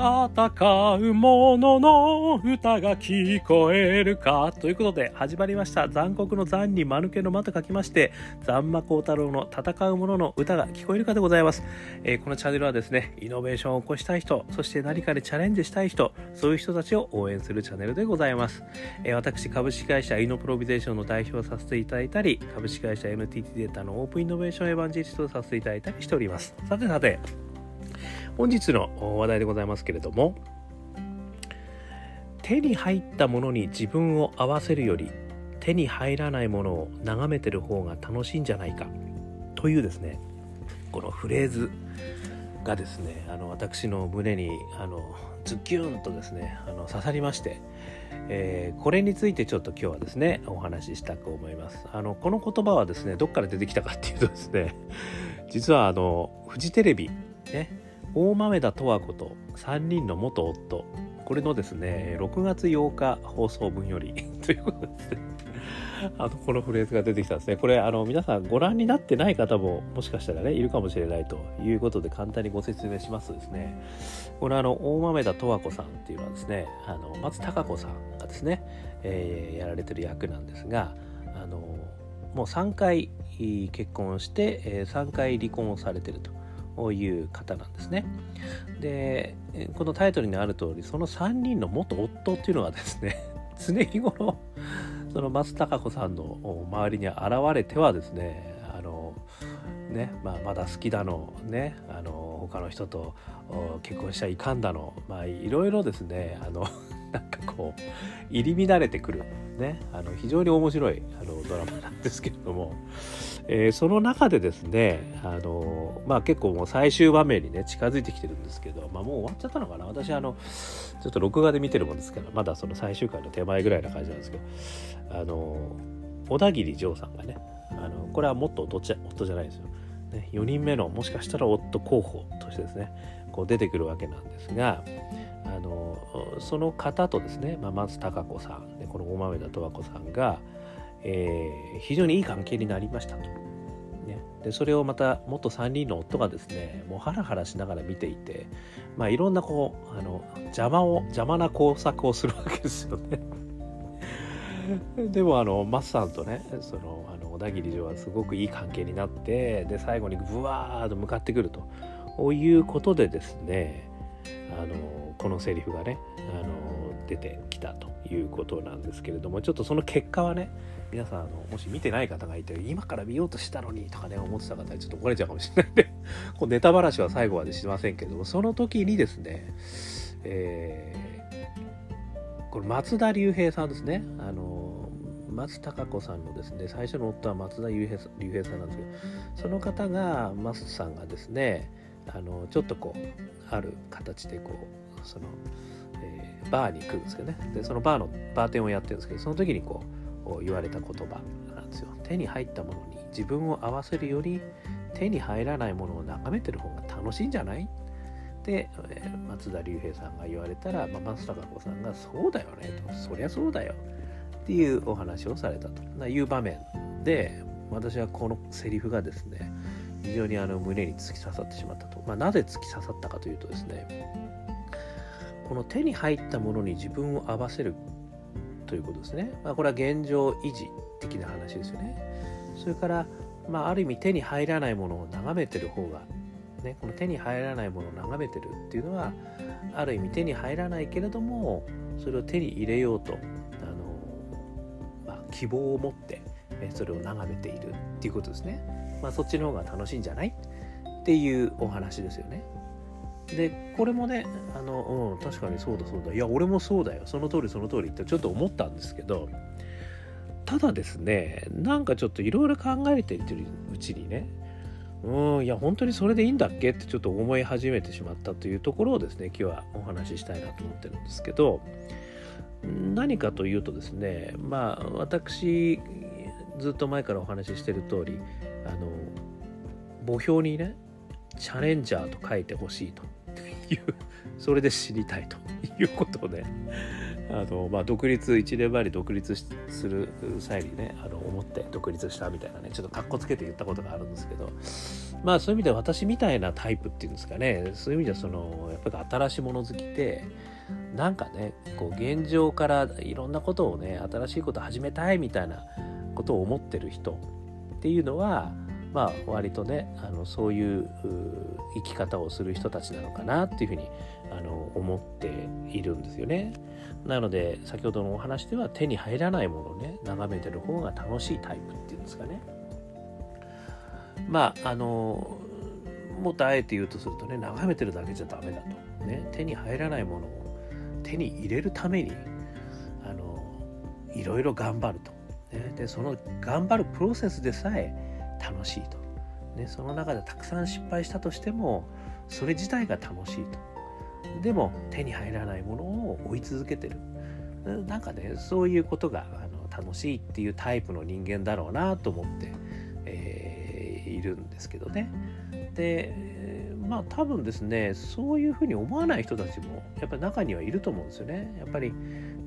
戦う者の歌が聞こえるかということで始まりました。残酷の残に間抜けの間と書きまして残魔高太郎の戦う者の歌が聞こえるかでございます、えー、このチャンネルはですねイノベーションを起こしたい人そして何かでチャレンジしたい人そういう人たちを応援するチャンネルでございます、えー、私株式会社イノプロビゼーションの代表をさせていただいたり株式会社 NTT データのオープンイノベーションエヴァンジェリストをさせていただいたりしております。さてさて本日の話題でございますけれども手に入ったものに自分を合わせるより手に入らないものを眺めてる方が楽しいんじゃないかというですねこのフレーズがですねあの私の胸にあのズキュンとですねあの刺さりまして、えー、これについてちょっと今日はですねお話ししたく思います。あのこの言葉はですねどっから出てきたかっていうとですね実はあのフジテレビね大豆田十和子と3人の元夫。これのですね6月8日放送分より。ということであのこのフレーズが出てきたんですね。これあの皆さんご覧になってない方ももしかしたらねいるかもしれないということで簡単にご説明しますとですね。これあの大豆田十和子さんっていうのはですねあの松たか子さんがですね、えー、やられてる役なんですがあのもう3回結婚して、3回離婚をされてると。いう方なんですね。でこのタイトルにある通りその3人の元夫っていうのはですね 常日頃その松たか子さんの周りに現れてはですねあのね、まあ、まだ好きだのねあの他の人と結婚しちゃいかんだのまあいろいろですねあの なんかこう入り乱れてくる。ね。あの非常に面白いあのドラマなんですけれども、えー、その中でですねあのまあ結構もう最終場面にね近づいてきてるんですけど、まあ、もう終わっちゃったのかな。私あのちょっと録画で見てるもんですけどまだその最終回の手前ぐらいな感じなんですけど。あの小田切丈さんがねあのこれはもっと夫じゃ夫じゃないですよ、ね、4人目のもしかしたら夫候補としてですねこう出てくるわけなんですがあのその方とですね、まあ、松たか子さんこの大豆田十和子さんが、えー、非常にいい関係になりましたと。ね、でそれをまた元3人の夫がですねもうハラハラしながら見ていて、まあ、いろんなこうあの邪魔を邪魔な工作をするわけですよね。でもあのマスさんとねそのあの小田切城はすごくいい関係になってで最後にブワーッと向かってくるということでですねあのこのセリフがねあの出てきたということなんですけれどもちょっとその結果はね皆さんあのもし見てない方がいて今から見ようとしたのにとかね思ってた方にちょっと怒られちゃうかもしれないんで こうネタばらしは最後までしませんけどもその時にですね、えー、これ松田龍平さんですね。あの松たか子さんのですね最初の夫は松田龍平龍平さんなんですけどその方が松さんがですねあのちょっとこうある形でこうその、えー、バーに来るんですけどね。でそのバーのバーテンをやってるんですけどその時にこう言われた言葉なんですよ。手に入ったものに自分を合わせるより手に入らないものを眺めてる方が楽しいんじゃない？で、え、松田龍平さんが言われたら、まあ、松高子さんが「そうだよね」と「そりゃそうだよ」っていうお話をされたと。いう場面で私はこのセリフがですね非常にあの胸に突き刺さってしまったと、まあ、なぜ突き刺さったかというとですねこの手に入ったものに自分を合わせるということですね、まあ、これは現状維持的な話ですよねそれから、まあ、ある意味手に入らないものを眺めてる方がね、この手に入らないものを眺めてるっていうのはある意味手に入らないけれどもそれを手に入れようとあの、まあ、希望を持ってそれを眺めているっていうことですね。まあ、そっちの方が楽しいんじゃないっていうお話ですよね。でこれもねあの、うん、確かにそうだそうだ。いや俺もそうだよ。その通りその通りってちょっと思ったんですけどただですねなんかちょっといろいろ考えているうちにねうんいや本当にそれでいいんだっけ？ってちょっと思い始めてしまったというところをですね今日はお話ししたいなと思ってるんですけど何かというとですねまあ私ずっと前からお話ししてる通りあの墓標にねチャレンジャーと書いてほしいと。いうそれで知りたいということで。あの、まあ、独立1年前に独立する際にねあの思って独立したみたいなねちょっとかっこつけて言ったことがあるんですけど。まあそういう意味で私みたいなタイプっていうんですかね。そういう意味ではそのやっぱり新しいもの好きでなんかねこう現状からいろんなことをね新しいこと始めたいみたいなことを思ってる人っていうのはまあ割とねあのそういう生き方をする人たちなのかなっていうふうにあの思っているんですよね。なので先ほどのお話では手に入らないものをね眺めてる方が楽しいタイプっていうんですかね。まああのもっとあえて言うとするとね眺めてるだけじゃダメだと。ね、手に入らないものを手に入れるためにあのいろいろ頑張ると。ね、でその頑張るプロセスでさえ楽しいと、ね、その中でたくさん失敗したとしてもそれ自体が楽しいと。でも手に入らないものを追い続けてる。なんかねそういうことがあの楽しいっていうタイプの人間だろうなと思って、えー、いるんですけどね。でまあ多分ですねそういうふうに思わない人たちもやっぱり中にはいると思うんですよね。やっぱり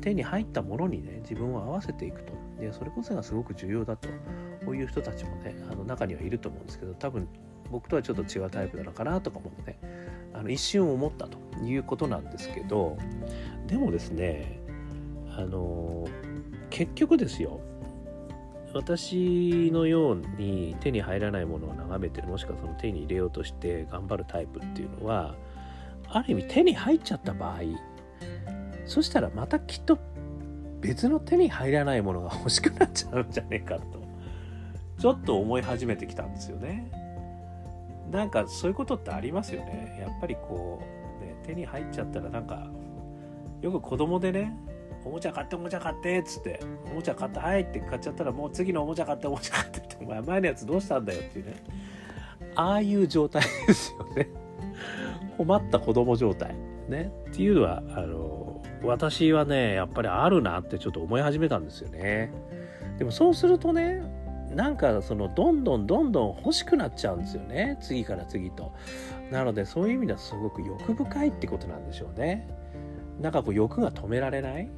手に入ったものにね自分を合わせていくと。でそれこそがすごく重要だとこういう人たちもねあの中にはいると思うんですけど多分僕とはちょっと違うタイプなのかなとかもねあの一瞬思ったということなんですけどでもですねあの結局ですよ私のように手に入らないものを眺めてるもしくはその手に入れようとして頑張るタイプっていうのはある意味手に入っちゃった場合そしたらまたきっと別の手に入らないものが欲しくなっちゃうんじゃねえかと。ちょっと思い始めてきたんですよね。なんかそういうことってありますよね。やっぱりこう、ね、手に入っちゃったらなんかよく子供でねおもちゃ買っておもちゃ買ってっつっておもちゃ買ってはいって買っちゃったらもう次のおもちゃ買っておもちゃ買ってってお前前のやつどうしたんだよっていうね。ああいう状態ですよね。困った子供状態。ね。っていうのはあの私はねやっぱりあるなってちょっと思い始めたんですよね。でもそうするとねなんかそのどんどんどんどん欲しくなっちゃうんですよね。次から次と。なのでそういう意味ではすごく欲深いってことなんでしょうね。なんかこう欲が止められない。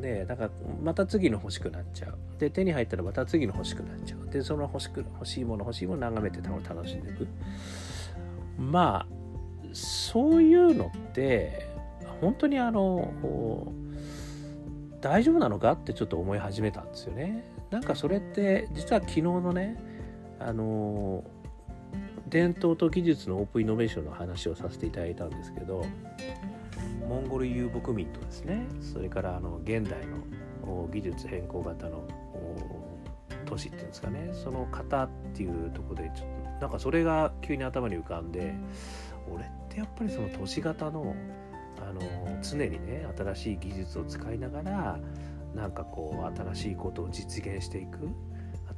でなんかまた次の欲しくなっちゃう。で手に入ったらまた次の欲しくなっちゃう。でその欲しく欲しいもの欲しいもの眺めて楽しんでいく。まあそういうのって本当にあの大丈夫なのかってちょっと思い始めたんですよね。なんかそれって実は昨日のねあの伝統と技術のオープンイノベーションの話をさせていただいたんですけどモンゴル遊牧民とですねそれからあの現代の技術変更型の都市っていうんですかねその型っていうとこでちょっとなんかそれが急に頭に浮かんで俺ってやっぱりその都市型のあの常にね新しい技術を使いながらなんかこう新しいことを実現していく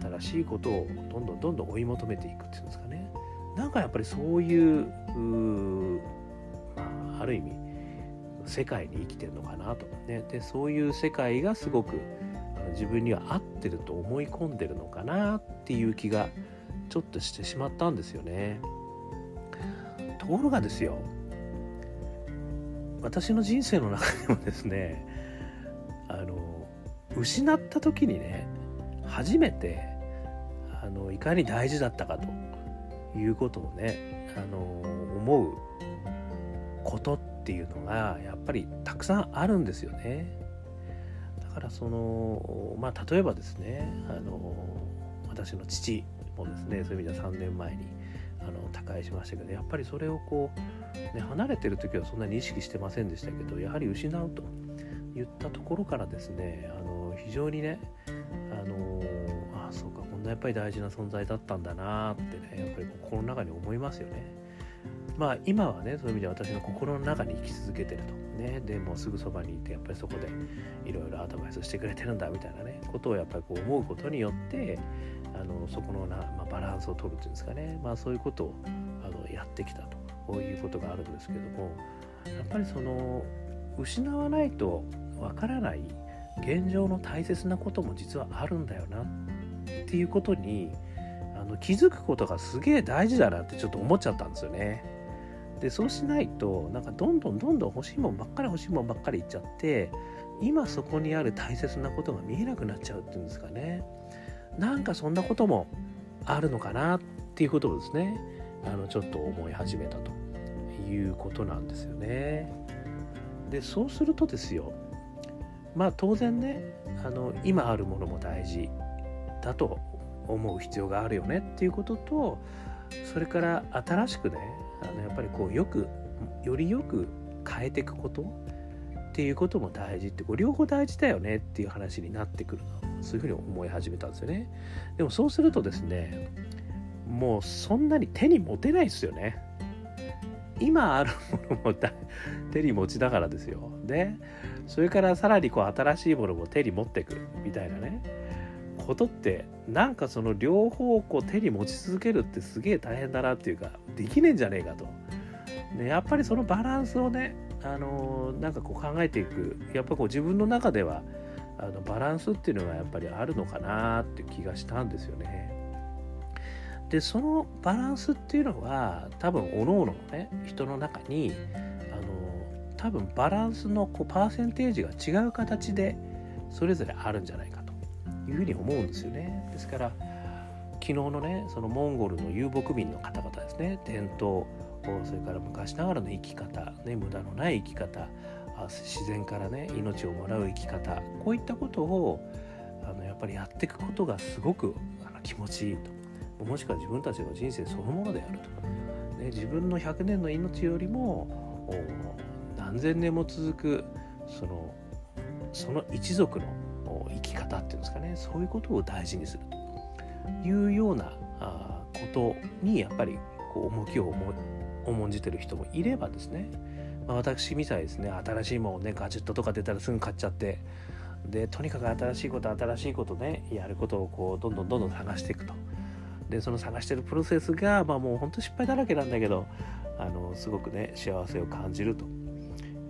新しいことをどんどんどんどん追い求めていくっていうんですかねなんかやっぱりそういうまあ、ある意味世界に生きてるのかなと、ね、でそういう世界がすごく自分には合ってると思い込んでるのかなっていう気がちょっとしてしまったんですよね。ところがですよ私の人生の中でもですねあの失った時にね初めてあのいかに大事だったかということをねあの思うことっていうのがやっぱりたくさんあるんですよね。だからそのまあ例えばですねあの私の父もですねそういう意味では3年前にあの他界しましたけどやっぱりそれをこう、ね、離れてる時はそんなに意識してませんでしたけどやはり失うと言ったところからですねあ非常にねあのあそうかこんなやっぱり大事な存在だったんだなってねやっぱり心の中に思いますよね。まあ今はねそういう意味では私の心の中に生き続けてると。ねでもすぐそばにいてやっぱりそこでいろいろアドバイスしてくれてるんだみたいなねことをやっぱりこう思うことによってあのそこのな、まあ、バランスを取るっていうんですかね、まあ、そういうことをあのやってきたと。いうことがあるんですけどもやっぱりその失わないとわからない現状の大切なことも実はあるんだよなっていうことにあの気づくことがすげえ大事だなってちょっと思っちゃったんですよね。でそうしないとなんかどんどんどんどん欲しいもんばっかり欲しいもんばっかりいっちゃって今そこにある大切なことが見えなくなっちゃうっていうんですかね。なんかそんなこともあるのかなっていうことをですねあのちょっと思い始めたということなんですよね。でそうするとですよまあ当然ねあの今あるものも大事だと思う必要があるよねっていうこととそれから新しくねあのやっぱりこうよくよりよく変えていくことっていうことも大事ってこう両方大事だよねっていう話になってくるそういうふうに思い始めたんですよね。でもそうするとですねもうそんなに手に持てないですよね。今あるものも手に持ちながらですよでそれからさらにこう新しいものも手に持っていくみたいなねことってなんかその両方こう手に持ち続けるってすげえ大変だなっていうかできねえんじゃねえかと。ね、やっぱりそのバランスをね、あのー、なんかこう考えていくやっぱこう自分の中ではあのバランスっていうのがやっぱりあるのかなっていう気がしたんですよね。でそのバランスっていうのは多分おのおののね人の中にあの多分バランスのこうパーセンテージが違う形でそれぞれあるんじゃないかというふうに思うんですよね。ですから昨日のねそのモンゴルの遊牧民の方々ですね伝統それから昔ながらの生き方、ね、無駄のない生き方自然からね命をもらう生き方こういったことをあのやっぱりやっていくことがすごくあの気持ちいいともしくは自分たちの人生そのものであると、ね、自分の100年の命よりも何千年も続くそのその一族の生き方っていうんですかね。そういうことを大事にするというようなことにやっぱりこう重きを重んじてる人もいればですね、まあ、私みたいですね。新しいものをねガジェットとか出たらすぐ買っちゃって。でとにかく新しいこと新しいことねやることをこうどんどんどんどん探していくと。でその探してるプロセスがまあもうほんと失敗だらけなんだけどあのすごくね幸せを感じると、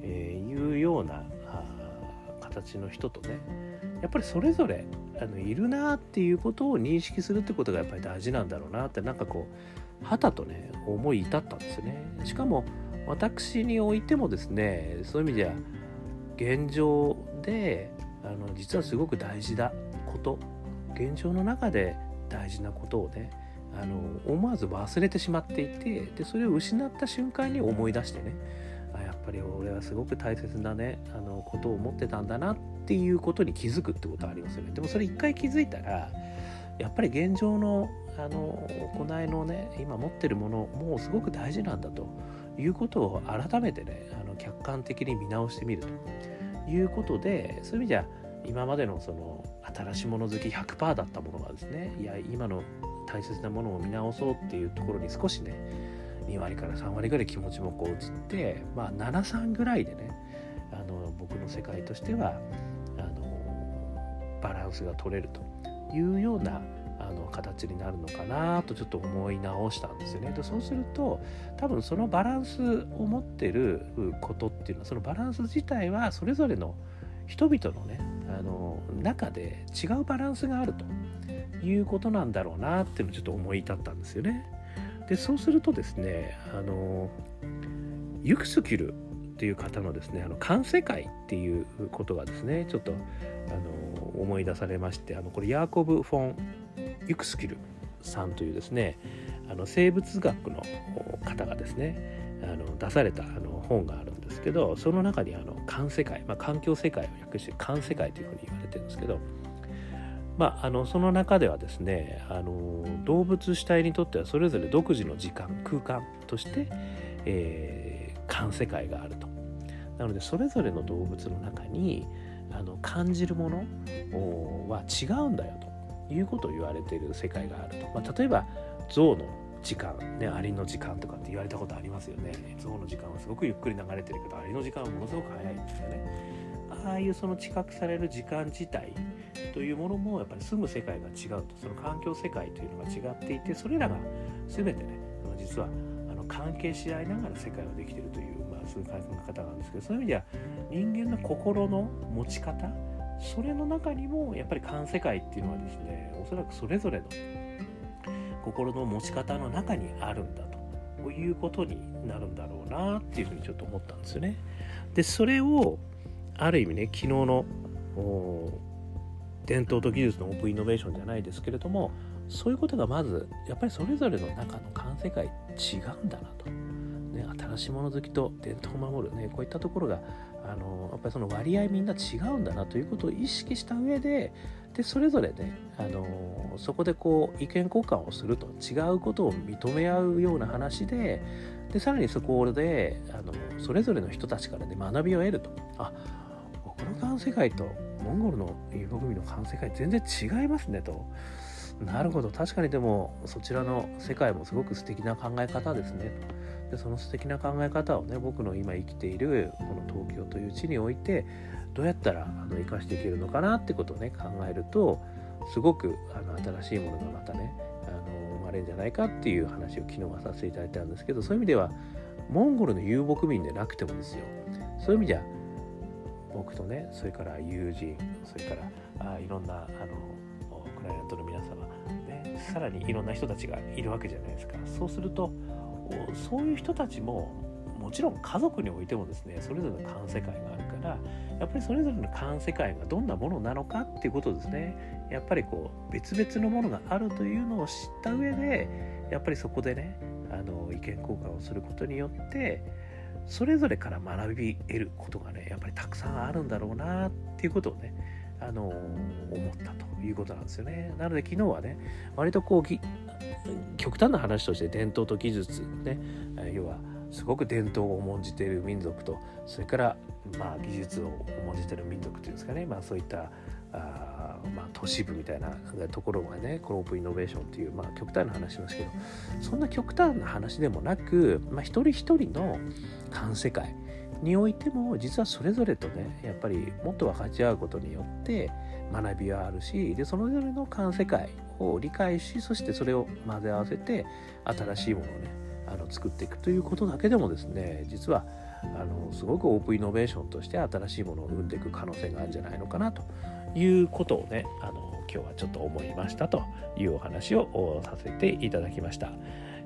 えー、いうような形の人とねやっぱりそれぞれあのいるなっていうことを認識するってことがやっぱり大事なんだろうなってなんかこうはたとね思い至ったんですよね。しかも私においてもですねそういう意味では現状であの実はすごく大事なこと現状の中で大事なことをねあの思わず忘れてしまっていてでそれを失った瞬間に思い出してねあやっぱり俺はすごく大切なねあのことを思ってたんだなっていうことに気づくってことはありますよね。でもそれ一回気づいたらやっぱり現状のあの行いのね今持ってるものもうすごく大事なんだということを改めてねあの客観的に見直してみるということでそういう意味じゃ今までのその新しいもの好き100%だったものがですねいや今の大切なものを見直そうっていうところに少しね2割から3割ぐらい気持ちもこう移ってまあ73ぐらいでねあの僕の世界としてはあのバランスが取れるというようなあの形になるのかなとちょっと思い直したんですよね。でそうすると多分そのバランスを持ってることっていうのはそのバランス自体はそれぞれの人々のねあの中で違うバランスがあるということなんだろうなっていうのをちょっと思い至ったんですよね。でそうするとですねあのユクスキルっていう方のですね「あの環世界」っていうことがですねちょっとあの思い出されましてあのこれヤーコブ・フォン・ユクスキルさんというですねあの生物学の方がですねあの出されたあの本があるんですけどその中にあの環世界、まあ、環境世界を訳して環世界というふうに言われてるんですけどまあ、あのその中ではですねあの動物主体にとってはそれぞれ独自の時間空間として、えー、世界があると。なのでそれぞれの動物の中にあの感じるものは違うんだよということを言われている世界があると。まあ、例えば象の時間、ね、アリの時間とかって言われたことありますよね。象の時間はすごくゆっくり流れてるけどアリの時間はものすごく早いんですよね。ああいうその知覚される時間自体というものもやっぱり住む世界が違うとその環境世界というのが違っていてそれらが全てね実はあの関係し合いながら世界はできているという、まあ、そういう考え方なんですけどそういう意味では人間の心の持ち方それの中にもやっぱり環世界っていうのはですねおそらくそれぞれの心の持ち方の中にあるんだということになるんだろうなっていうふうにちょっと思ったんですよね。でそれをある意味ね昨日の伝統と技術のオープンイノベーションじゃないですけれどもそういうことがまずやっぱりそれぞれの中の環世界違うんだなと、ね、新しいもの好きと伝統を守る、ね、こういったところがあのやっぱりその割合みんな違うんだなということを意識した上ででそれぞれねあのそこでこう意見交換をすると違うことを認め合うような話ででさらにそこであのそれぞれの人たちからね学びを得ると。あ僕の環世界とモンゴルの遊牧民の環世界全然違いますねと。なるほど。確かにでもそちらの世界もすごく素敵な考え方ですね。でその素敵な考え方をね僕の今生きているこの東京という地においてどうやったらあの生かしていけるのかなってことをね考えるとすごくあの新しいものがまたねあの生まれるんじゃないかっていう話を昨日はさせていただいたんですけどそういう意味ではモンゴルの遊牧民でなくてもですよ。そういう意味じゃ僕とねそれから友人それからあいろんなあのクライアントの皆様、ね、さらにいろんな人たちがいるわけじゃないですか。そうするとそういう人たちももちろん家族においてもですねそれぞれの感世界があるからやっぱりそれぞれの感世界がどんなものなのかっていうことですね。やっぱりこう別々のものがあるというのを知った上でやっぱりそこでねあの意見交換をすることによってそれぞれから学び得ることがねやっぱりたくさんあるんだろうなっていうことをねあの思ったということなんですよね。なので昨日はね割とこう極端な話として伝統と技術ね要はすごく伝統を重んじている民族とそれからまあ技術を重んじている民族というんですかね、まあ、そういったあまあ、都市部みたいなところがねこのオープンイノベーションっていう、まあ、極端な話しますけどそんな極端な話でもなく、まあ、一人一人の環世界においても実はそれぞれとねやっぱりもっと分かち合うことによって学びはあるしでそれぞれの環世界を理解しそしてそれを混ぜ合わせて新しいものをねあの作っていくということだけでもですね実はあのすごくオープンイノベーションとして新しいものを生んでいく可能性があるんじゃないのかなということをねあの今日はちょっと思いましたというお話をさせていただきました。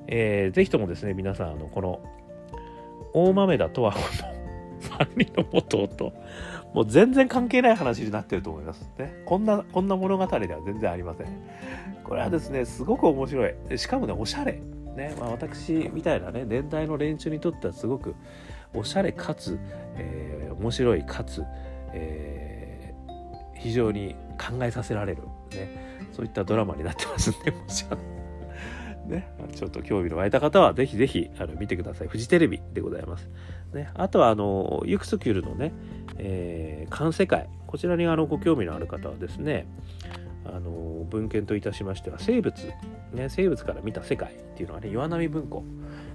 えー、ぜひともですね皆さんあのこの大豆田とは3人の元夫もう全然関係ない話になってると思いますね。こんなこんな物語では全然ありません。これはですねすごく面白い。しかもねおしゃれ。ね、まあ、私みたいなね年代の連中にとってはすごくおしゃれかつ、えー、面白いかつ、えー、非常に考えさせられる、ね、そういったドラマになってますんで もしあね、ちょっと興味の湧いた方はぜひぜひあの見てください。フジテレビでございます。ね、あとはあのユクスキュルのね、えー、環世界。こちらにあのご興味のある方はですねあの文献といたしましては生物、ね、生物から見た世界っていうのはね岩波文庫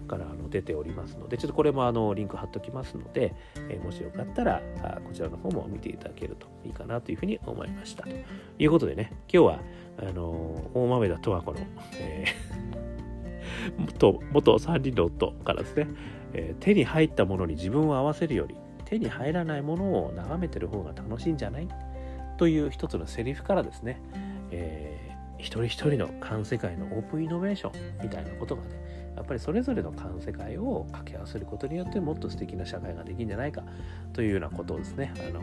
からあの出ておりますのでちょっとこれもあのリンク貼っときますので、えー、もしよかったらあこちらの方も見ていただけるといいかなというふうに思いました。ということでね今日はあの大豆田十和子の、えー、元元三人の夫からですね、えー、手に入ったものに自分を合わせるより手に入らないものを眺めてる方が楽しいんじゃない？という一つのセリフからですね、えー、一人一人の環世界のオープンイノベーションみたいなことがねやっぱりそれぞれの環世界を掛け合わせることによってもっと素敵な社会ができるんじゃないかというようなことをですね、あの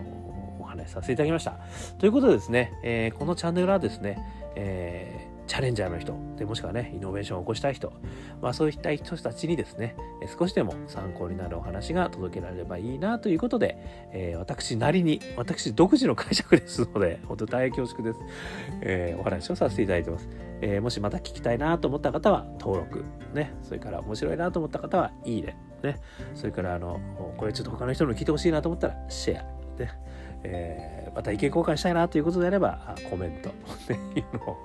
お話しさせていただきました。ということでですね、えー、このチャンネルはですね、えーチャレンジャーの人でもしくはねイノベーションを起こしたい人、まあ、そういった人たちにですね少しでも参考になるお話が届けられればいいなということで、えー、私なりに私独自の解釈ですので本当大変恐縮です、えー、お話をさせていただいてます、えー、もしまた聞きたいなと思った方は登録ねそれから面白いなと思った方はいいねねそれからあのこれちょっと他の人の聞いてほしいなと思ったらシェアねえー、また意見交換したいなということであればコメントって いうのを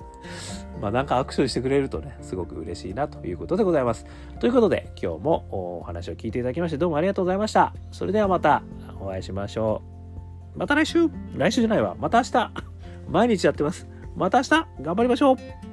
まあなんかアクションしてくれるとね、すごく嬉しいなということでございます。ということで、今日もお話を聞いていただきまして、どうもありがとうございました。それではまたお会いしましょう。また来週来週じゃないわ。また明日毎日やってます。また明日頑張りましょう